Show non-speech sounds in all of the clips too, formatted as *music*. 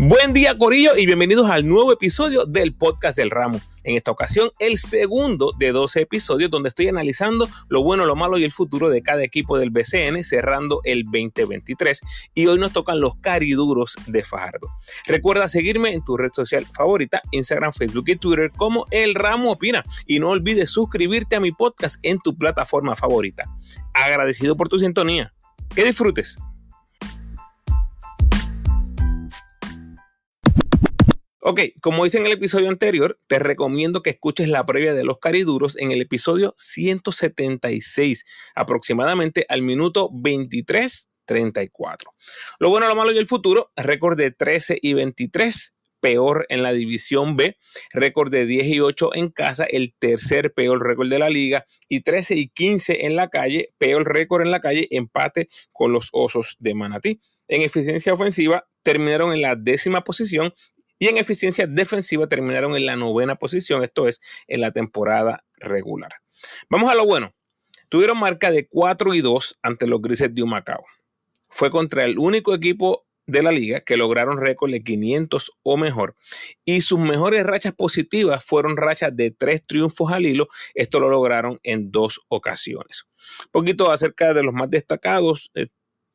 Buen día Corillo y bienvenidos al nuevo episodio del podcast del ramo. En esta ocasión el segundo de 12 episodios donde estoy analizando lo bueno, lo malo y el futuro de cada equipo del BCN cerrando el 2023 y hoy nos tocan los cariduros de Fajardo. Recuerda seguirme en tu red social favorita, Instagram, Facebook y Twitter como El Ramo Opina y no olvides suscribirte a mi podcast en tu plataforma favorita. Agradecido por tu sintonía. Que disfrutes. Ok, como hice en el episodio anterior, te recomiendo que escuches la previa de los cariduros en el episodio 176, aproximadamente al minuto 23.34. Lo bueno, lo malo y el futuro, récord de 13 y 23, peor en la división B, récord de 10 y 8 en casa, el tercer peor récord de la liga, y 13 y 15 en la calle, peor récord en la calle, empate con los Osos de Manatí. En eficiencia ofensiva terminaron en la décima posición y en eficiencia defensiva terminaron en la novena posición, esto es, en la temporada regular. Vamos a lo bueno. Tuvieron marca de 4 y 2 ante los Grises de Humacao. Fue contra el único equipo de la liga que lograron récord de 500 o mejor. Y sus mejores rachas positivas fueron rachas de tres triunfos al hilo. Esto lo lograron en dos ocasiones. Un poquito acerca de los más destacados. Eh,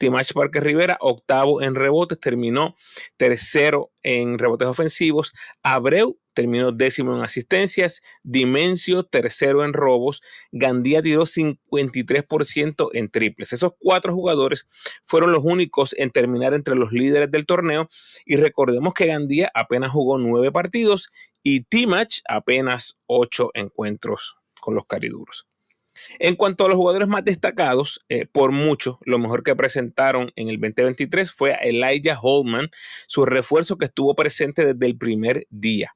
Timach Parque Rivera, octavo en rebotes, terminó tercero en rebotes ofensivos. Abreu terminó décimo en asistencias. Dimencio, tercero en robos. Gandía tiró 53% en triples. Esos cuatro jugadores fueron los únicos en terminar entre los líderes del torneo. Y recordemos que Gandía apenas jugó nueve partidos y Timach apenas ocho encuentros con los cariduros. En cuanto a los jugadores más destacados, eh, por mucho, lo mejor que presentaron en el 2023 fue a Elijah Holman, su refuerzo que estuvo presente desde el primer día.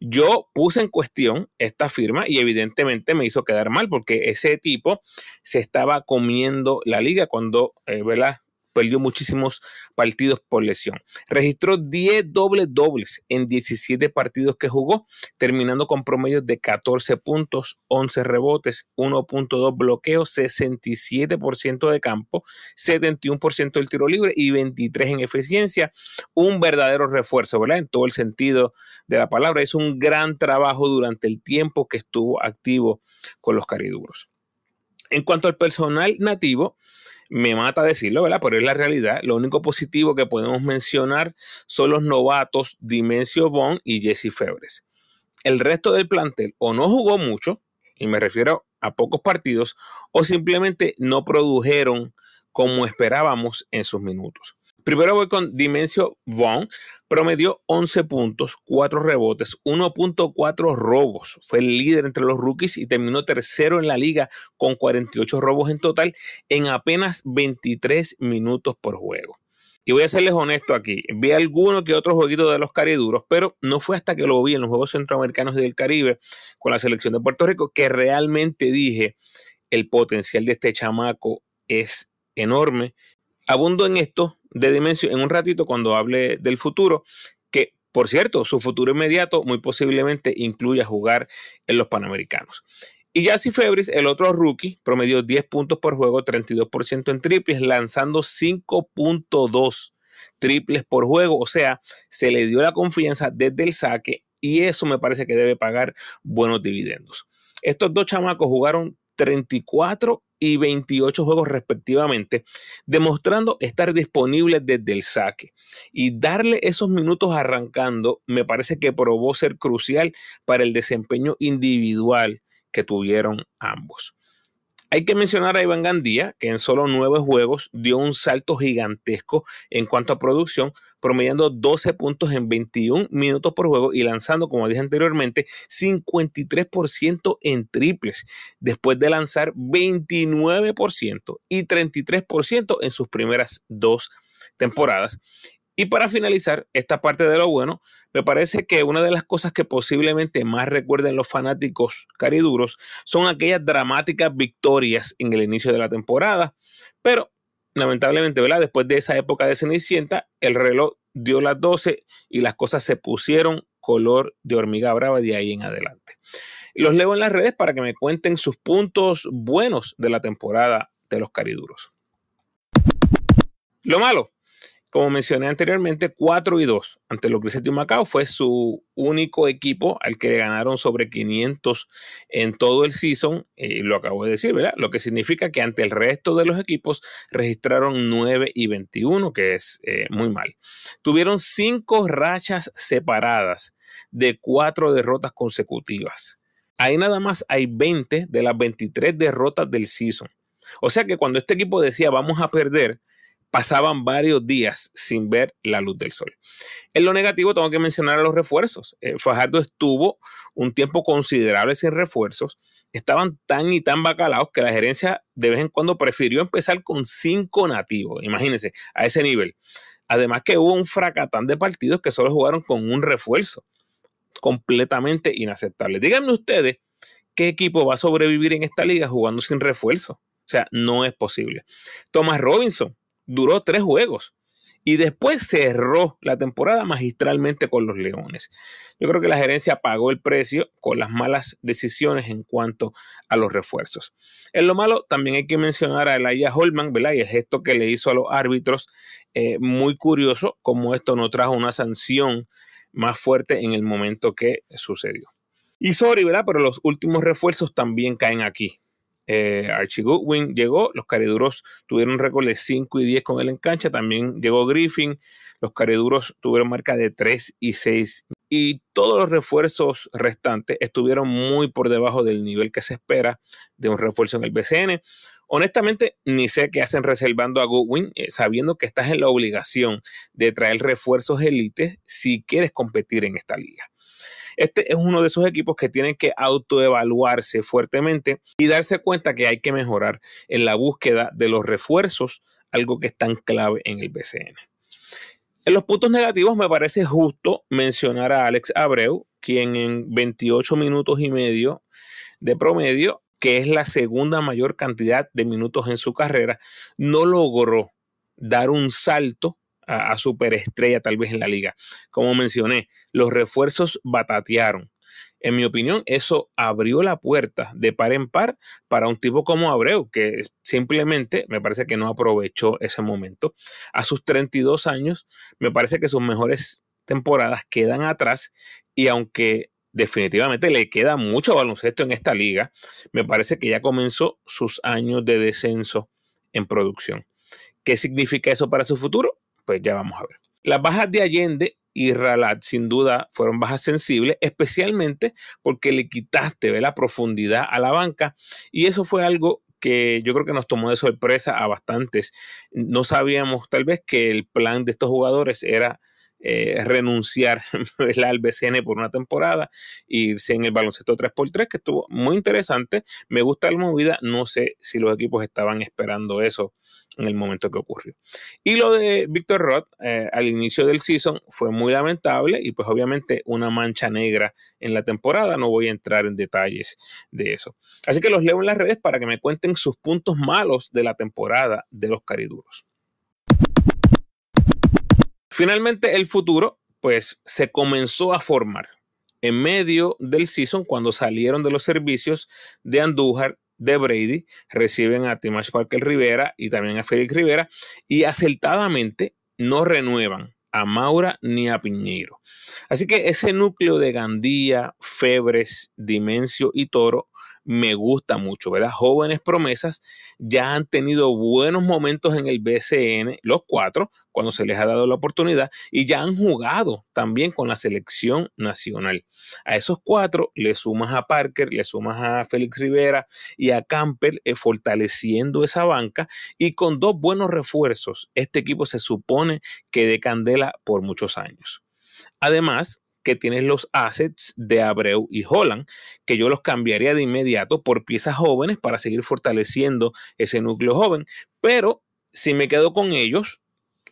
Yo puse en cuestión esta firma y evidentemente me hizo quedar mal porque ese tipo se estaba comiendo la liga cuando, eh, ¿verdad? Perdió muchísimos partidos por lesión. Registró 10 dobles dobles en 17 partidos que jugó, terminando con promedios de 14 puntos, 11 rebotes, 1.2 bloqueos, 67% de campo, 71% del tiro libre y 23 en eficiencia. Un verdadero refuerzo, ¿verdad? En todo el sentido de la palabra. Es un gran trabajo durante el tiempo que estuvo activo con los cariduros. En cuanto al personal nativo, me mata decirlo, ¿verdad? Pero es la realidad. Lo único positivo que podemos mencionar son los novatos Dimensio Bond y Jesse Febres. El resto del plantel o no jugó mucho, y me refiero a pocos partidos, o simplemente no produjeron como esperábamos en sus minutos. Primero voy con Dimensio Vaughn. Promedió 11 puntos, 4 rebotes, 1.4 robos. Fue el líder entre los rookies y terminó tercero en la liga con 48 robos en total en apenas 23 minutos por juego. Y voy a serles honesto aquí. Vi alguno que otro jueguito de los cariduros, pero no fue hasta que lo vi en los Juegos Centroamericanos del Caribe con la selección de Puerto Rico que realmente dije el potencial de este chamaco es enorme. Abundo en esto de dimensión en un ratito cuando hable del futuro, que por cierto, su futuro inmediato muy posiblemente incluya jugar en los Panamericanos. Y Yassi Febris, el otro rookie, promedió 10 puntos por juego, 32% en triples, lanzando 5.2 triples por juego. O sea, se le dio la confianza desde el saque y eso me parece que debe pagar buenos dividendos. Estos dos chamacos jugaron 34 y 28 juegos respectivamente, demostrando estar disponibles desde el saque. Y darle esos minutos arrancando me parece que probó ser crucial para el desempeño individual que tuvieron ambos. Hay que mencionar a Iván Gandía, que en solo nueve juegos dio un salto gigantesco en cuanto a producción, promediando 12 puntos en 21 minutos por juego y lanzando, como dije anteriormente, 53% en triples, después de lanzar 29% y 33% en sus primeras dos temporadas. Y para finalizar esta parte de lo bueno, me parece que una de las cosas que posiblemente más recuerden los fanáticos cariduros son aquellas dramáticas victorias en el inicio de la temporada. Pero lamentablemente, ¿verdad? Después de esa época de Cenicienta, el reloj dio las 12 y las cosas se pusieron color de hormiga brava de ahí en adelante. Los leo en las redes para que me cuenten sus puntos buenos de la temporada de los cariduros. Lo malo, como mencioné anteriormente, 4 y 2 ante los Grises de Macao fue su único equipo al que le ganaron sobre 500 en todo el season, y lo acabo de decir, ¿verdad? Lo que significa que ante el resto de los equipos registraron 9 y 21, que es eh, muy mal. Tuvieron 5 rachas separadas de 4 derrotas consecutivas. Ahí nada más hay 20 de las 23 derrotas del season. O sea que cuando este equipo decía vamos a perder, pasaban varios días sin ver la luz del sol. En lo negativo tengo que mencionar a los refuerzos. Eh, Fajardo estuvo un tiempo considerable sin refuerzos. Estaban tan y tan bacalaos que la gerencia de vez en cuando prefirió empezar con cinco nativos. Imagínense, a ese nivel. Además que hubo un fracatán de partidos que solo jugaron con un refuerzo. Completamente inaceptable. Díganme ustedes qué equipo va a sobrevivir en esta liga jugando sin refuerzo. O sea, no es posible. Thomas Robinson, duró tres juegos y después cerró la temporada magistralmente con los Leones. Yo creo que la gerencia pagó el precio con las malas decisiones en cuanto a los refuerzos. En lo malo, también hay que mencionar a Elijah Holman, ¿verdad? Y el gesto que le hizo a los árbitros, eh, muy curioso, como esto no trajo una sanción más fuerte en el momento que sucedió. Y sorry, ¿verdad? Pero los últimos refuerzos también caen aquí. Eh, Archie Goodwin llegó, los cariduros tuvieron récord de 5 y 10 con él en cancha, también llegó Griffin, los cariduros tuvieron marca de 3 y 6 y todos los refuerzos restantes estuvieron muy por debajo del nivel que se espera de un refuerzo en el BCN. Honestamente, ni sé qué hacen reservando a Goodwin, eh, sabiendo que estás en la obligación de traer refuerzos élites si quieres competir en esta liga. Este es uno de esos equipos que tienen que autoevaluarse fuertemente y darse cuenta que hay que mejorar en la búsqueda de los refuerzos, algo que es tan clave en el BCN. En los puntos negativos me parece justo mencionar a Alex Abreu, quien en 28 minutos y medio de promedio, que es la segunda mayor cantidad de minutos en su carrera, no logró dar un salto a, superestrella tal vez en la liga. Como mencioné, los refuerzos batatearon. En mi opinión, eso abrió la puerta de par en par para un tipo como Abreu, que simplemente me parece que no aprovechó ese momento. A sus 32 años, me parece que sus mejores temporadas quedan atrás y aunque definitivamente le queda mucho baloncesto en esta liga, me parece que ya comenzó sus años de descenso en producción. ¿Qué significa eso para su futuro? Pues ya vamos a ver. Las bajas de Allende y Ralat sin duda fueron bajas sensibles, especialmente porque le quitaste la profundidad a la banca y eso fue algo que yo creo que nos tomó de sorpresa a bastantes. No sabíamos tal vez que el plan de estos jugadores era eh, renunciar *laughs* al BCN por una temporada e irse en el baloncesto 3x3, que estuvo muy interesante. Me gusta la movida, no sé si los equipos estaban esperando eso en el momento que ocurrió. Y lo de Víctor Roth eh, al inicio del season fue muy lamentable y pues obviamente una mancha negra en la temporada. No voy a entrar en detalles de eso. Así que los leo en las redes para que me cuenten sus puntos malos de la temporada de los cariduros. Finalmente el futuro pues se comenzó a formar en medio del season cuando salieron de los servicios de Andújar, de Brady, reciben a Timash Parker Rivera y también a Félix Rivera y acertadamente no renuevan a Maura ni a Piñeiro. Así que ese núcleo de Gandía, Febres, Dimencio y Toro me gusta mucho, ¿verdad? Jóvenes promesas ya han tenido buenos momentos en el BCN, los cuatro, cuando se les ha dado la oportunidad, y ya han jugado también con la selección nacional. A esos cuatro le sumas a Parker, le sumas a Félix Rivera y a Camper, eh, fortaleciendo esa banca, y con dos buenos refuerzos, este equipo se supone que de candela por muchos años. Además, que tienes los assets de Abreu y Holland, que yo los cambiaría de inmediato por piezas jóvenes para seguir fortaleciendo ese núcleo joven. Pero si me quedo con ellos,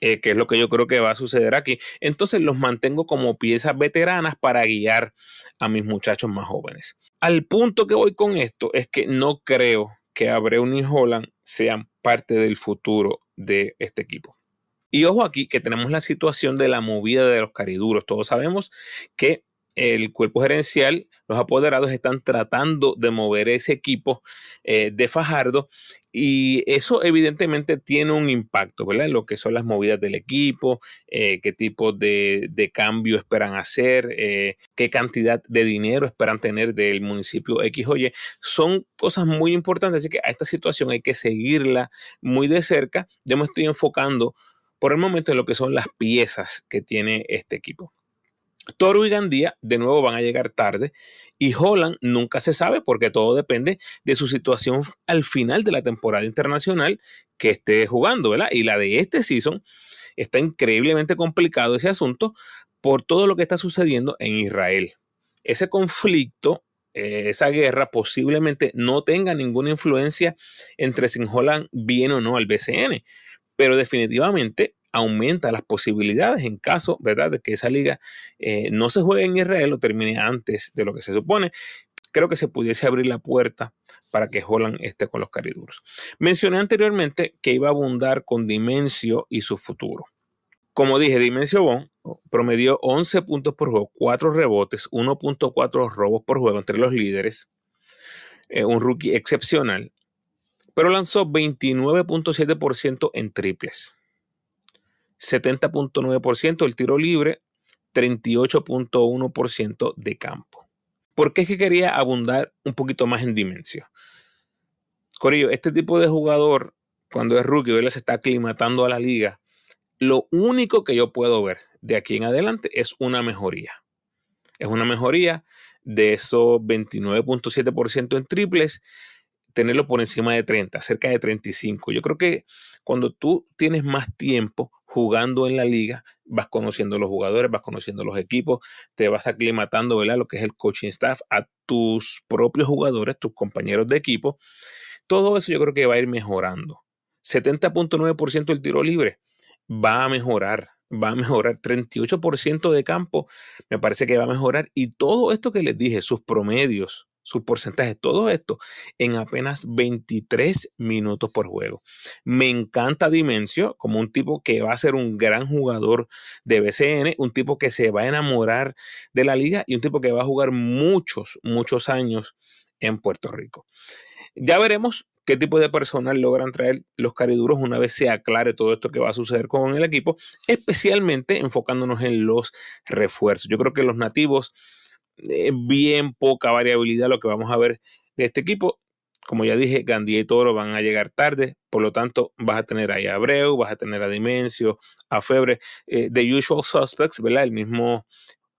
eh, que es lo que yo creo que va a suceder aquí, entonces los mantengo como piezas veteranas para guiar a mis muchachos más jóvenes. Al punto que voy con esto es que no creo que Abreu ni Holland sean parte del futuro de este equipo. Y ojo aquí que tenemos la situación de la movida de los cariduros. Todos sabemos que el cuerpo gerencial, los apoderados están tratando de mover ese equipo eh, de Fajardo y eso evidentemente tiene un impacto, ¿verdad? En lo que son las movidas del equipo, eh, qué tipo de, cambio esperan hacer, eh, qué cantidad de dinero esperan tener del municipio X o. Son cosas muy importantes, así que a esta situación hay que seguirla muy de cerca. Yo me estoy enfocando por el momento en lo que son las piezas que tiene este equipo. Toro y Gandía de nuevo van a llegar tarde y Holland nunca se sabe porque todo depende de su situación al final de la temporada internacional que esté jugando, ¿verdad? Y la de este season está increíblemente complicado ese asunto por todo lo que está sucediendo en Israel. Ese conflicto, eh, esa guerra posiblemente no tenga ninguna influencia entre si Holland viene o no al BCN, pero definitivamente aumenta las posibilidades en caso, ¿verdad?, de que esa liga eh, no se juegue en Israel o termine antes de lo que se supone. Creo que se pudiese abrir la puerta para que Holland esté con los cariduros. Mencioné anteriormente que iba a abundar con Dimensio y su futuro. Como dije, Dimensio Bon promedió 11 puntos por juego, 4 rebotes, 1.4 robos por juego entre los líderes, eh, un rookie excepcional, pero lanzó 29.7% en triples. 70.9% el tiro libre, 38.1% de campo. ¿Por qué es que quería abundar un poquito más en dimensión? Corillo, este tipo de jugador, cuando es rookie, él se está aclimatando a la liga. Lo único que yo puedo ver de aquí en adelante es una mejoría. Es una mejoría de esos 29.7% en triples tenerlo por encima de 30, cerca de 35. Yo creo que cuando tú tienes más tiempo jugando en la liga, vas conociendo los jugadores, vas conociendo los equipos, te vas aclimatando, ¿verdad? Lo que es el coaching staff, a tus propios jugadores, tus compañeros de equipo. Todo eso yo creo que va a ir mejorando. 70.9% del tiro libre va a mejorar, va a mejorar. 38% de campo me parece que va a mejorar. Y todo esto que les dije, sus promedios, sus porcentajes, todo esto en apenas 23 minutos por juego. Me encanta Dimensio como un tipo que va a ser un gran jugador de BCN, un tipo que se va a enamorar de la liga y un tipo que va a jugar muchos, muchos años en Puerto Rico. Ya veremos qué tipo de personal logran traer los cariduros una vez se aclare todo esto que va a suceder con el equipo, especialmente enfocándonos en los refuerzos. Yo creo que los nativos eh, bien poca variabilidad lo que vamos a ver de este equipo. Como ya dije, Gandía y Toro van a llegar tarde, por lo tanto vas a tener ahí a Abreu, vas a tener a Dimensio, a Febre, de The Usual Suspects, ¿verdad? El mismo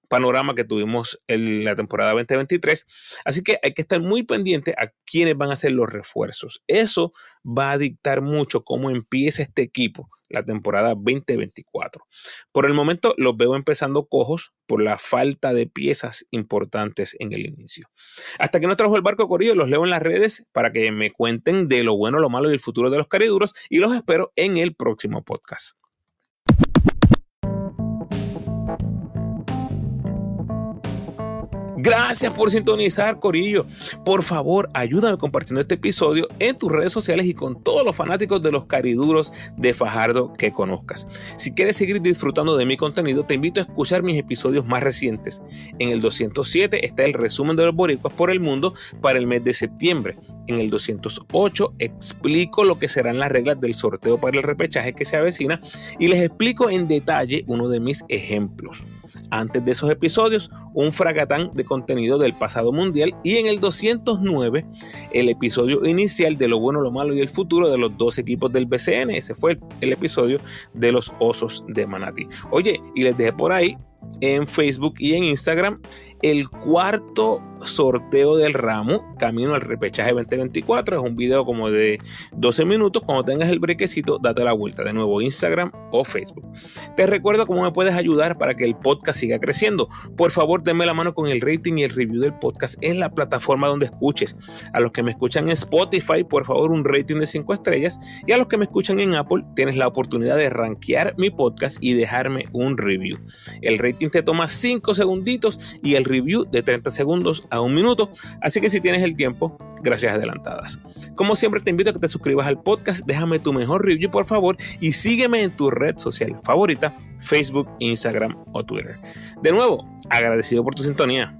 panorama que tuvimos en la temporada 2023. Así que hay que estar muy pendiente a quiénes van a ser los refuerzos. Eso va a dictar mucho cómo empieza este equipo la temporada 2024. Por el momento los veo empezando cojos por la falta de piezas importantes en el inicio. Hasta que no trajo el barco corrido, los leo en las redes para que me cuenten de lo bueno, lo malo y el futuro de los cariduros y los espero en el próximo podcast. Gracias por sintonizar, Corillo. Por favor, ayúdame compartiendo este episodio en tus redes sociales y con todos los fanáticos de los cariduros de Fajardo que conozcas. Si quieres seguir disfrutando de mi contenido, te invito a escuchar mis episodios más recientes. En el 207 está el resumen de los boricuas por el mundo para el mes de septiembre. En el 208 explico lo que serán las reglas del sorteo para el repechaje que se avecina y les explico en detalle uno de mis ejemplos antes de esos episodios, un fragatán de contenido del pasado mundial y en el 209 el episodio inicial de lo bueno, lo malo y el futuro de los dos equipos del BCN. Ese fue el, episodio de los Osos de Manati. Oye, y les dejé por ahí en Facebook y en Instagram el cuarto sorteo del ramo camino al repechaje 2024 es un video como de 12 minutos. Cuando tengas el brequecito date la vuelta de nuevo Instagram o Facebook. Te recuerdo cómo me puedes ayudar para que el podcast siga creciendo. Por favor denme la mano con el rating y el review del podcast en la plataforma donde escuches. A los que me escuchan en Spotify por favor un rating de 5 estrellas. Y a los que me escuchan en Apple tienes la oportunidad de rankear mi podcast y dejarme un review. El rating te toma 5 segunditos y el review de 30 segundos a un minuto. Así que si tienes el tiempo, gracias adelantadas. Como siempre te invito a que te suscribas al podcast, déjame tu mejor review por favor y sígueme en tu red social favorita, Facebook, Instagram o Twitter. De nuevo, agradecido por tu sintonía.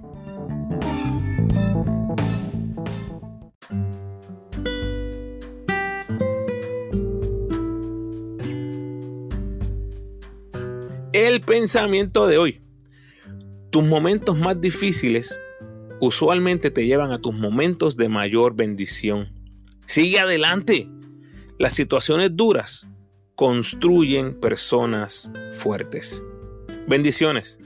El pensamiento de hoy. Tus momentos más difíciles usualmente te llevan a tus momentos de mayor bendición. Sigue adelante. Las situaciones duras construyen personas fuertes. Bendiciones.